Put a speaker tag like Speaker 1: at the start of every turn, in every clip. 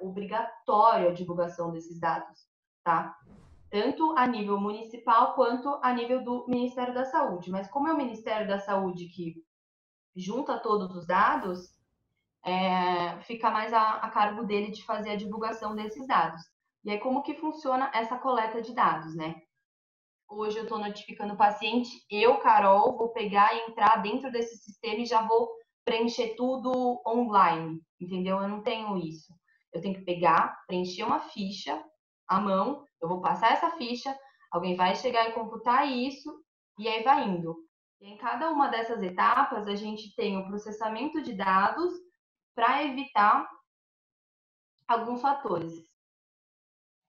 Speaker 1: obrigatório a divulgação desses dados, tá? Tanto a nível municipal quanto a nível do Ministério da Saúde. Mas como é o Ministério da Saúde que junta todos os dados, é, fica mais a, a cargo dele de fazer a divulgação desses dados. E aí, como que funciona essa coleta de dados, né? Hoje eu estou notificando o paciente, eu, Carol, vou pegar e entrar dentro desse sistema e já vou preencher tudo online, entendeu? Eu não tenho isso. Eu tenho que pegar, preencher uma ficha à mão, eu vou passar essa ficha, alguém vai chegar e computar isso, e aí vai indo. E em cada uma dessas etapas, a gente tem o processamento de dados para evitar alguns fatores.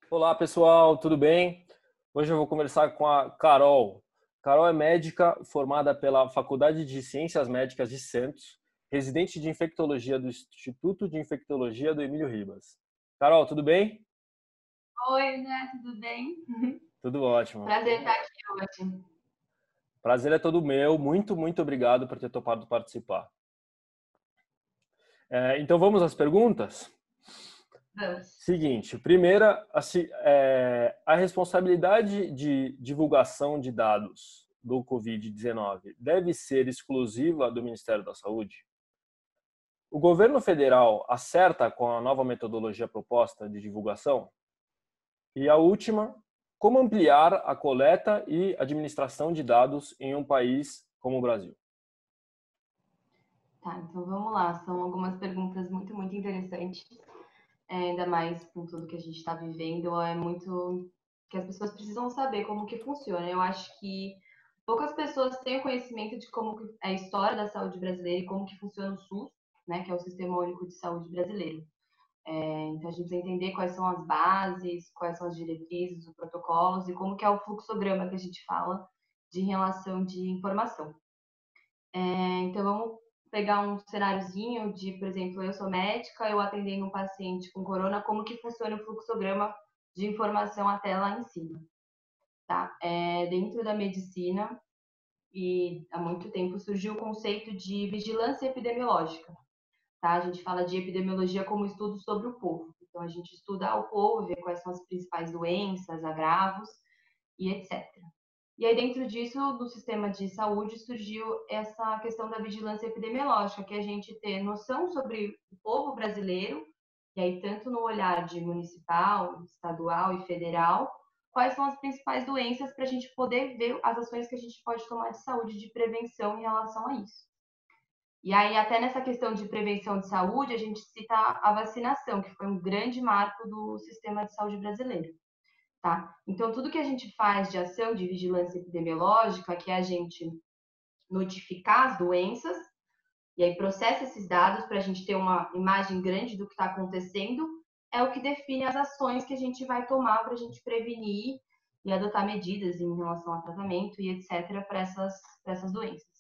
Speaker 2: Olá, pessoal, tudo bem? Hoje eu vou conversar com a Carol. Carol é médica formada pela Faculdade de Ciências Médicas de Santos residente de infectologia do Instituto de Infectologia do Emílio Ribas. Carol, tudo bem?
Speaker 1: Oi, né? Tudo bem?
Speaker 2: Tudo ótimo.
Speaker 1: Prazer estar aqui hoje.
Speaker 2: Prazer é todo meu. Muito, muito obrigado por ter topado participar. É, então vamos às perguntas?
Speaker 1: Vamos.
Speaker 2: Seguinte, primeira, a, é, a responsabilidade de divulgação de dados do Covid-19 deve ser exclusiva do Ministério da Saúde? O governo federal acerta com a nova metodologia proposta de divulgação? E a última, como ampliar a coleta e administração de dados em um país como o Brasil?
Speaker 1: Tá, então vamos lá. São algumas perguntas muito, muito interessantes. É, ainda mais com tudo que a gente está vivendo, é muito que as pessoas precisam saber como que funciona. Eu acho que poucas pessoas têm o conhecimento de como é a história da saúde brasileira e como que funciona o SUS né, que é o Sistema Único de Saúde Brasileiro. É, então, a gente precisa entender quais são as bases, quais são as diretrizes, os protocolos e como que é o fluxograma que a gente fala de relação de informação. É, então, vamos pegar um cenáriozinho de, por exemplo, eu sou médica, eu atendendo um paciente com corona, como que funciona o fluxograma de informação até lá em cima. Tá? É, dentro da medicina, e há muito tempo surgiu o conceito de vigilância epidemiológica, Tá? A gente fala de epidemiologia como estudo sobre o povo. Então, a gente estuda o povo, vê quais são as principais doenças, agravos e etc. E aí, dentro disso, do sistema de saúde, surgiu essa questão da vigilância epidemiológica, que é a gente ter noção sobre o povo brasileiro, e aí, tanto no olhar de municipal, estadual e federal, quais são as principais doenças para a gente poder ver as ações que a gente pode tomar de saúde, de prevenção em relação a isso. E aí, até nessa questão de prevenção de saúde, a gente cita a vacinação, que foi um grande marco do sistema de saúde brasileiro. Tá? Então, tudo que a gente faz de ação de vigilância epidemiológica, que é a gente notificar as doenças, e aí processa esses dados para a gente ter uma imagem grande do que está acontecendo, é o que define as ações que a gente vai tomar para a gente prevenir e adotar medidas em relação ao tratamento e etc. para essas, essas doenças.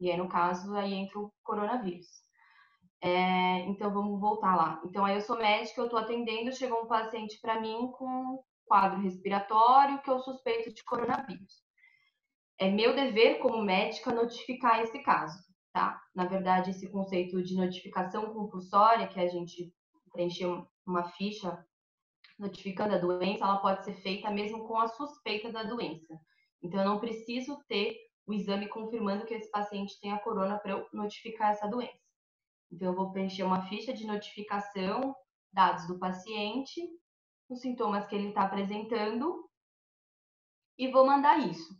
Speaker 1: E aí, no caso, aí entra o coronavírus. É, então, vamos voltar lá. Então, aí eu sou médica, eu estou atendendo, chegou um paciente para mim com quadro respiratório que eu suspeito de coronavírus. É meu dever, como médica, notificar esse caso, tá? Na verdade, esse conceito de notificação compulsória, que a gente preencheu uma ficha notificando a doença, ela pode ser feita mesmo com a suspeita da doença. Então, eu não preciso ter o exame confirmando que esse paciente tem a corona para eu notificar essa doença. Então, eu vou preencher uma ficha de notificação, dados do paciente, os sintomas que ele está apresentando e vou mandar isso.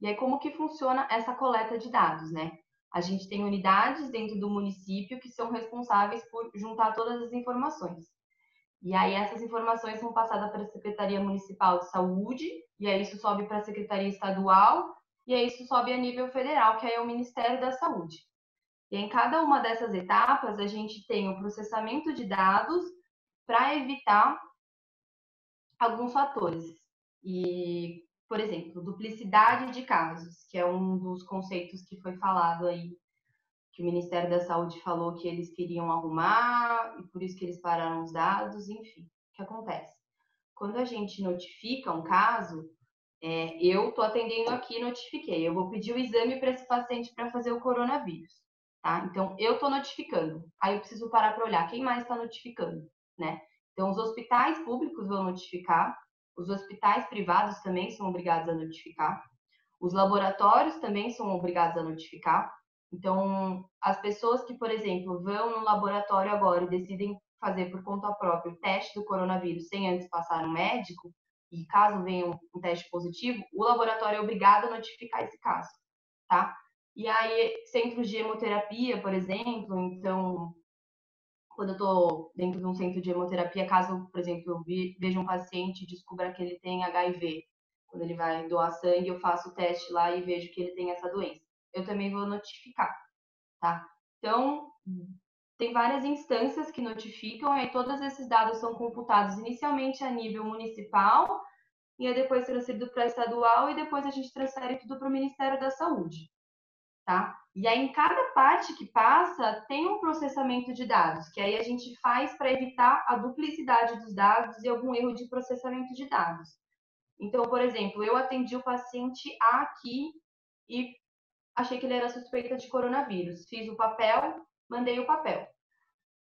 Speaker 1: E aí, como que funciona essa coleta de dados, né? A gente tem unidades dentro do município que são responsáveis por juntar todas as informações. E aí, essas informações são passadas para a Secretaria Municipal de Saúde, e aí isso sobe para a Secretaria Estadual, e aí isso sobe a nível federal, que é o Ministério da Saúde. E em cada uma dessas etapas, a gente tem o processamento de dados para evitar alguns fatores. E, por exemplo, duplicidade de casos, que é um dos conceitos que foi falado aí, que o Ministério da Saúde falou que eles queriam arrumar, e por isso que eles pararam os dados, enfim. O que acontece? Quando a gente notifica um caso, é, eu estou atendendo aqui, notifiquei. Eu vou pedir o exame para esse paciente para fazer o coronavírus, tá? Então, eu estou notificando. Aí eu preciso parar para olhar quem mais está notificando, né? Então, os hospitais públicos vão notificar, os hospitais privados também são obrigados a notificar, os laboratórios também são obrigados a notificar. Então, as pessoas que, por exemplo, vão no laboratório agora e decidem fazer por conta própria o teste do coronavírus sem antes passar no médico, e caso venha um, teste positivo, o laboratório é obrigado a notificar esse caso, tá? E aí, centros de hemoterapia, por exemplo, então, quando eu estou dentro de um centro de hemoterapia, caso, por exemplo, eu veja um paciente e descubra que ele tem HIV, quando ele vai doar sangue, eu faço o teste lá e vejo que ele tem essa doença. Eu também vou notificar, tá? Então, tem várias instâncias que notificam e todos esses dados são computados inicialmente a nível municipal e é depois transferido para estadual e depois a gente transfere tudo para o Ministério da Saúde, tá? E aí em cada parte que passa tem um processamento de dados, que aí a gente faz para evitar a duplicidade dos dados e algum erro de processamento de dados. Então, por exemplo, eu atendi o paciente A aqui e achei que ele era suspeita de coronavírus. Fiz o papel, mandei o papel.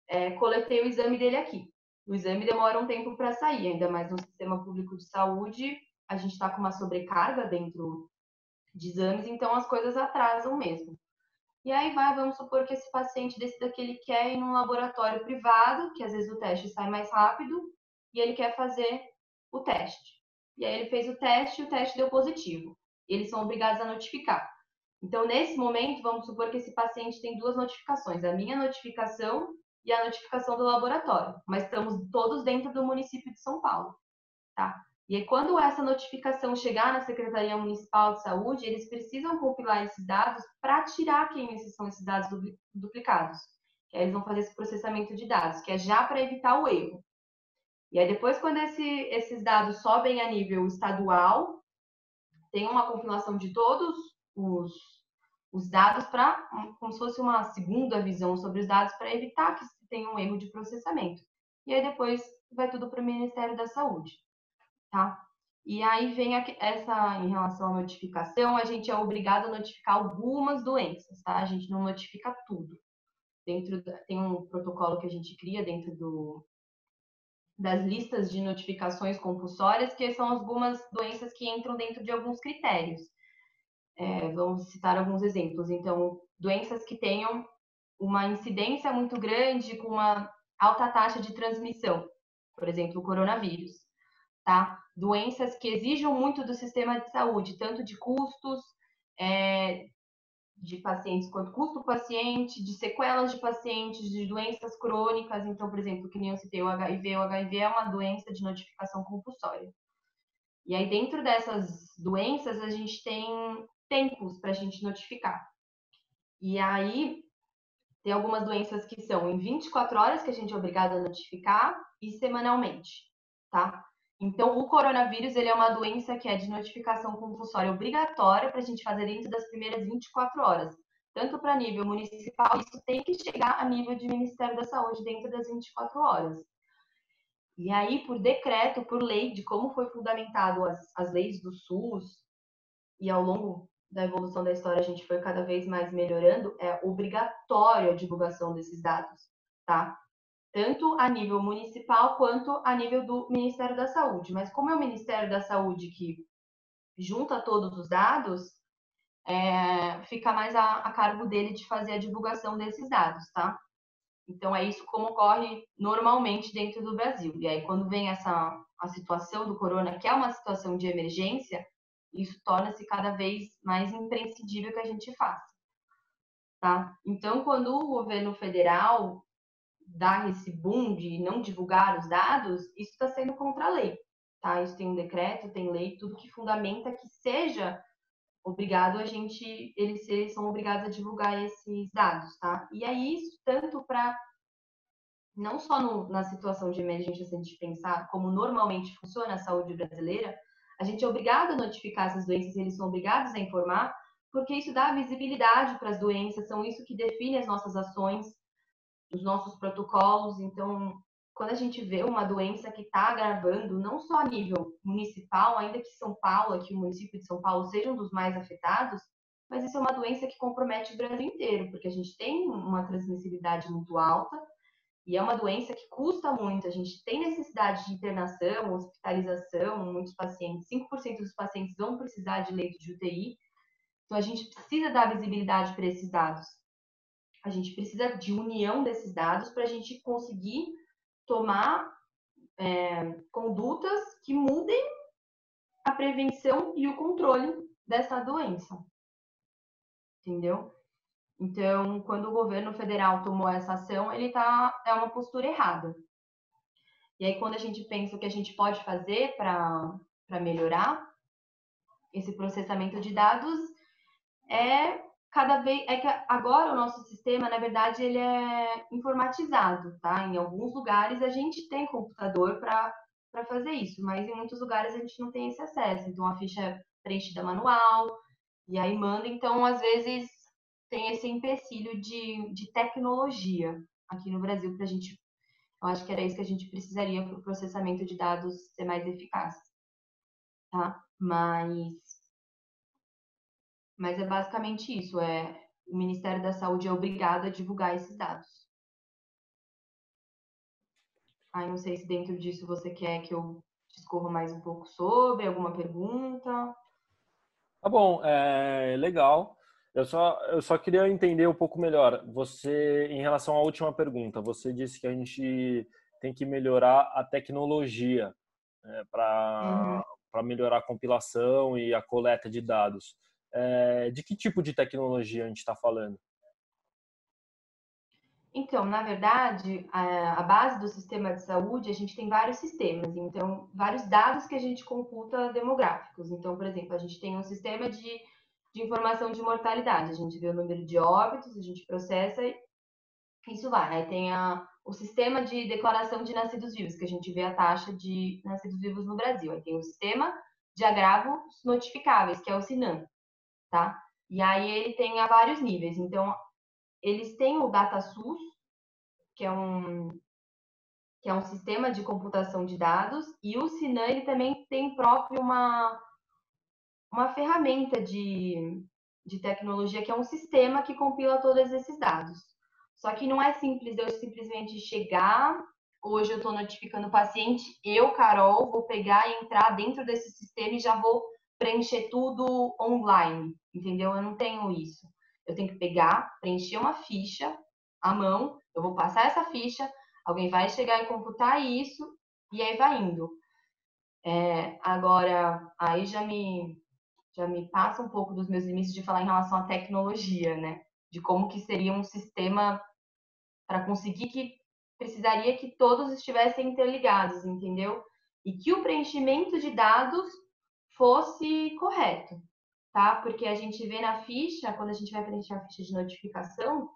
Speaker 1: É, coletei o exame dele aqui. O exame demora um tempo para sair, ainda mais no sistema público de saúde. A gente está com uma sobrecarga dentro de exames, então as coisas atrasam mesmo. E aí vai, vamos supor que esse paciente decida que ele quer ir num laboratório privado, que às vezes o teste sai mais rápido, e ele quer fazer o teste. E aí ele fez o teste e o teste deu positivo. Eles são obrigados a notificar. Então, nesse momento, vamos supor que esse paciente tem duas notificações: a minha notificação e a notificação do laboratório. Mas estamos todos dentro do município de São Paulo, tá? E aí, quando essa notificação chegar na Secretaria Municipal de Saúde, eles precisam compilar esses dados para tirar quem esses são esses dados duplicados. Que aí eles vão fazer esse processamento de dados, que é já para evitar o erro. E aí, depois, quando esse, esses dados sobem a nível estadual, tem uma compilação de todos os, os dados para, como se fosse uma segunda visão sobre os dados, para evitar que tenha um erro de processamento. E aí, depois, vai tudo para o Ministério da Saúde tá? E aí vem essa, em relação à notificação, a gente é obrigado a notificar algumas doenças, tá? A gente não notifica tudo. Dentro tem um protocolo que a gente cria dentro do, das listas de notificações compulsórias, que são algumas doenças que entram dentro de alguns critérios. É, vamos citar alguns exemplos. Então, doenças que tenham uma incidência muito grande com uma alta taxa de transmissão, por exemplo, o coronavírus tá? Doenças que exijam muito do sistema de saúde, tanto de custos é, de pacientes quanto custo paciente, de sequelas de pacientes, de doenças crônicas. Então, por exemplo, que nem eu citei o HIV, o HIV é uma doença de notificação compulsória. E aí, dentro dessas doenças, a gente tem tempos para a gente notificar. E aí, tem algumas doenças que são em 24 horas que a gente é obrigado a notificar e semanalmente, tá? Então, o coronavírus ele é uma doença que é de notificação compulsória obrigatória para a gente fazer dentro das primeiras 24 horas. Tanto para nível municipal, isso tem que chegar a nível de Ministério da Saúde dentro das 24 horas. E aí, por decreto, por lei, de como foi fundamentado as, as leis do SUS, e ao longo da evolução da história a gente foi cada vez mais melhorando, é obrigatória a divulgação desses dados, tá? tanto a nível municipal quanto a nível do Ministério da Saúde. Mas como é o Ministério da Saúde que junta todos os dados, é, fica mais a, a, cargo dele de fazer a divulgação desses dados, tá? Então é isso como ocorre normalmente dentro do Brasil. E aí quando vem essa a situação do corona, que é uma situação de emergência, isso torna-se cada vez mais imprescindível que a gente faça. Tá? Então, quando o governo federal dar esse boom de não divulgar os dados, isso está sendo contra a lei, tá? Isso tem um decreto, tem lei, tudo que fundamenta que seja obrigado a gente, eles são obrigados a divulgar esses dados, tá? E aí isso tanto para não só no, na situação de emergência, se a gente pensar como normalmente funciona a saúde brasileira, a gente é obrigado a notificar essas doenças, eles são obrigados a informar, porque isso dá visibilidade para as doenças, são isso que define as nossas ações, os nossos protocolos. Então, quando a gente vê uma doença que está agravando, não só a nível municipal, ainda que São Paulo, aqui o município de São Paulo, seja um dos mais afetados, mas isso é uma doença que compromete o Brasil inteiro, porque a gente tem uma transmissibilidade muito alta e é uma doença que custa muito. A gente tem necessidade de internação, hospitalização, muitos pacientes, 5% dos pacientes vão precisar de leito de UTI. Então a gente precisa dar visibilidade para esses dados. A gente precisa de união desses dados para a gente conseguir tomar é, condutas que mudem a prevenção e o controle dessa doença. Entendeu? Então, quando o governo federal tomou essa ação, ele tá é uma postura errada. E aí, quando a gente pensa o que a gente pode fazer para melhorar esse processamento de dados, é cada vez é que agora o nosso sistema, na verdade, ele é informatizado, tá? Em alguns lugares a gente tem computador para para fazer isso, mas em muitos lugares a gente não tem esse acesso. Então a ficha é preenchida manual e aí manda. Então, às vezes tem esse empecilho de, de tecnologia aqui no Brasil para a gente. Eu acho que era isso que a gente precisaria para o processamento de dados ser mais eficaz. Tá? Mas, mas é basicamente isso. É, o Ministério da Saúde é obrigado a divulgar esses dados. Aí não sei se dentro disso você quer que eu discorra mais um pouco sobre, alguma pergunta.
Speaker 2: Tá bom, é legal. Eu só, eu só queria entender um pouco melhor. Você, em relação à última pergunta, você disse que a gente tem que melhorar a tecnologia né, para uhum. melhorar a compilação e a coleta de dados. É, de que tipo de tecnologia a gente está falando?
Speaker 1: Então, na verdade, a, a, base do sistema de saúde, a gente tem vários sistemas, então, vários dados que a gente computa demográficos. Então, por exemplo, a gente tem um sistema de de informação de mortalidade. A gente vê o número de óbitos, a gente processa e isso vai. Aí tem a, o sistema de declaração de nascidos vivos, que a gente vê a taxa de nascidos vivos no Brasil. Aí tem o sistema de agravos notificáveis, que é o SINAM, tá? E aí ele tem a vários níveis. Então, eles têm o DataSUS, que é um que é um sistema de computação de dados, e o Sinan ele também tem próprio uma uma ferramenta de, de tecnologia que é um sistema que compila todos esses dados. Só que não é simples eu simplesmente chegar, hoje eu estou notificando o paciente, eu, Carol, vou pegar e entrar dentro desse sistema e já vou preencher tudo online, entendeu? Eu não tenho isso. Eu tenho que pegar, preencher uma ficha à mão, eu vou passar essa ficha, alguém vai chegar e computar isso, e aí vai indo. É, agora, aí já me, já me passa um pouco dos meus limites de falar em relação à tecnologia, né? De como que seria um sistema para conseguir que precisaria que todos estivessem interligados, entendeu? E que o preenchimento de dados fosse correto, tá? Porque a gente vê na ficha, quando a gente vai preencher a ficha de notificação,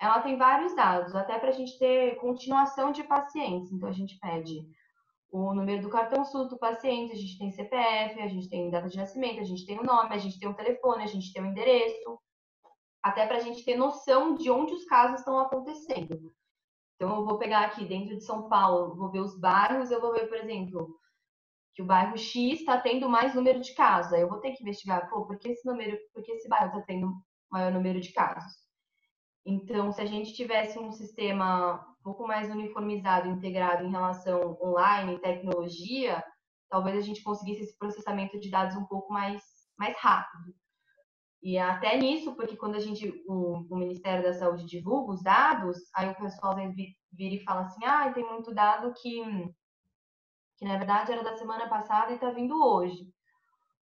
Speaker 1: ela tem vários dados, até para a gente ter continuação de pacientes. Então, a gente pede o número do cartão SUS do paciente, a gente tem CPF, a gente tem data de nascimento, a gente tem o nome, a gente tem o telefone, a gente tem o endereço, até para a gente ter noção de onde os casos estão acontecendo. Então, eu vou pegar aqui dentro de São Paulo, vou ver os bairros, eu vou ver, por exemplo, que o bairro X está tendo mais número de casos. Aí eu vou ter que investigar, pô, por que esse número, por que esse bairro está tendo maior número de casos? Então, se a gente tivesse um sistema pouco mais uniformizado, integrado em relação online, tecnologia, talvez a gente conseguisse esse processamento de dados um pouco mais, mais rápido. E até nisso, porque quando a gente, o, o Ministério da Saúde divulga os dados, aí o pessoal vem vira e fala assim, ah, tem muito dado que, que na verdade era da semana passada e está vindo hoje.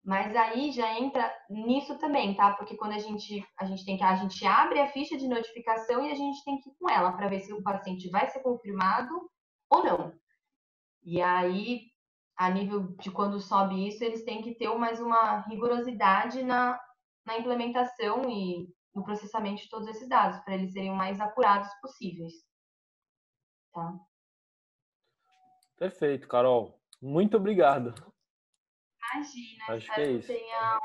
Speaker 1: Mas aí já entra nisso também, tá? Porque quando a gente a gente tem que a gente abre a ficha de notificação e a gente tem que ir com ela para ver se o paciente vai ser confirmado ou não. E aí, a nível de quando sobe isso, eles têm que ter mais uma rigorosidade na, na implementação e no processamento de todos esses dados, para eles serem o mais apurados possíveis. Tá?
Speaker 2: Perfeito, Carol. Muito obrigado.
Speaker 1: Imagina, acho que, é isso. tenha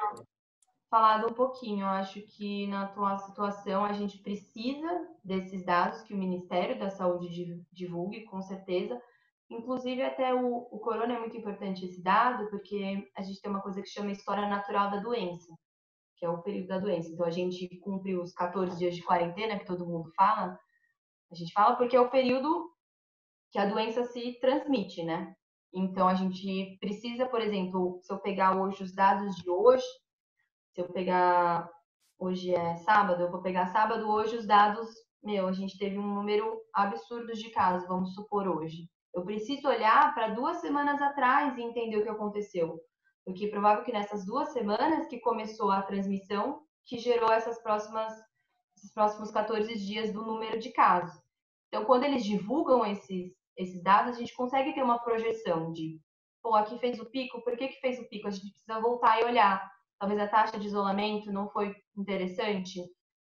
Speaker 1: falado um pouquinho. Eu acho que na atual situação a gente precisa desses dados que o Ministério da Saúde divulgue, com certeza. Inclusive, até o, o corona é muito importante esse dado, porque a gente tem uma coisa que chama história natural da doença, que é o período da doença. Então, a gente cumpre os 14 dias de quarentena, que todo mundo fala, A gente fala porque é o período que a doença se transmite, né? Então a gente precisa, por exemplo, se eu pegar hoje os dados de hoje, se eu pegar hoje é sábado, eu vou pegar sábado hoje os dados, meu, a gente teve um número absurdo de casos, vamos supor hoje. Eu preciso olhar para duas semanas atrás e entender o que aconteceu. Porque é provável que nessas duas semanas que começou a transmissão, que gerou essas próximas, esses próximos 14 dias do número de casos. Então, quando eles divulgam esses, esses dados, a gente consegue ter uma projeção de, pô, aqui fez o pico, por que, que fez o pico? A gente precisa voltar e olhar. Talvez a taxa de isolamento não foi interessante.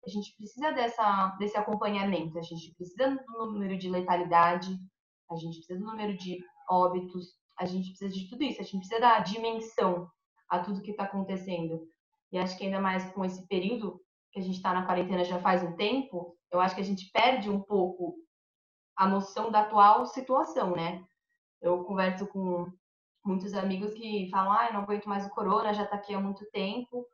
Speaker 1: A gente precisa dessa, desse acompanhamento, a gente precisa do número de letalidade, a gente precisa do número de óbitos, a gente precisa de tudo isso, a gente precisa dar dimensão a tudo que está acontecendo. E acho que ainda mais com esse período que a gente está na quarentena já faz um tempo, eu acho que a gente perde um pouco a noção da atual situação, né? Eu converso com muitos amigos que falam, ah, eu não aguento mais o corona, já está aqui há muito tempo.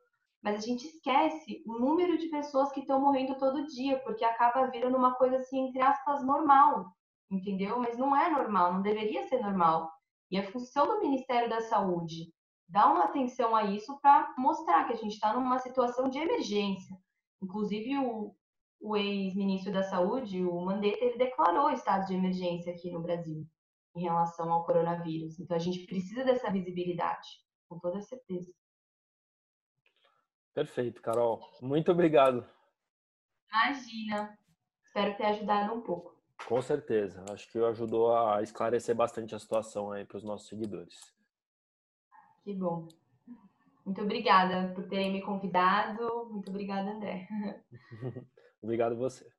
Speaker 1: Mas a gente esquece o número de pessoas que estão morrendo todo dia, porque acaba virando uma coisa assim, entre aspas, normal, entendeu? Mas não é normal, não deveria ser normal. E a função do Ministério da Saúde dar uma atenção a isso para mostrar que a gente está numa situação de emergência. Inclusive, o, o ex-ministro da Saúde, o Mandetta, ele declarou estado de emergência aqui no Brasil em relação ao coronavírus. Então, a gente precisa dessa visibilidade, com toda certeza.
Speaker 2: Perfeito, Carol. Muito obrigado.
Speaker 1: Imagina. Espero ter ajudado um pouco.
Speaker 2: Com certeza. Acho que ajudou a esclarecer bastante a situação aí para os nossos seguidores.
Speaker 1: Que bom. Muito obrigada por terem me convidado. Muito obrigada, André.
Speaker 2: Obrigado você.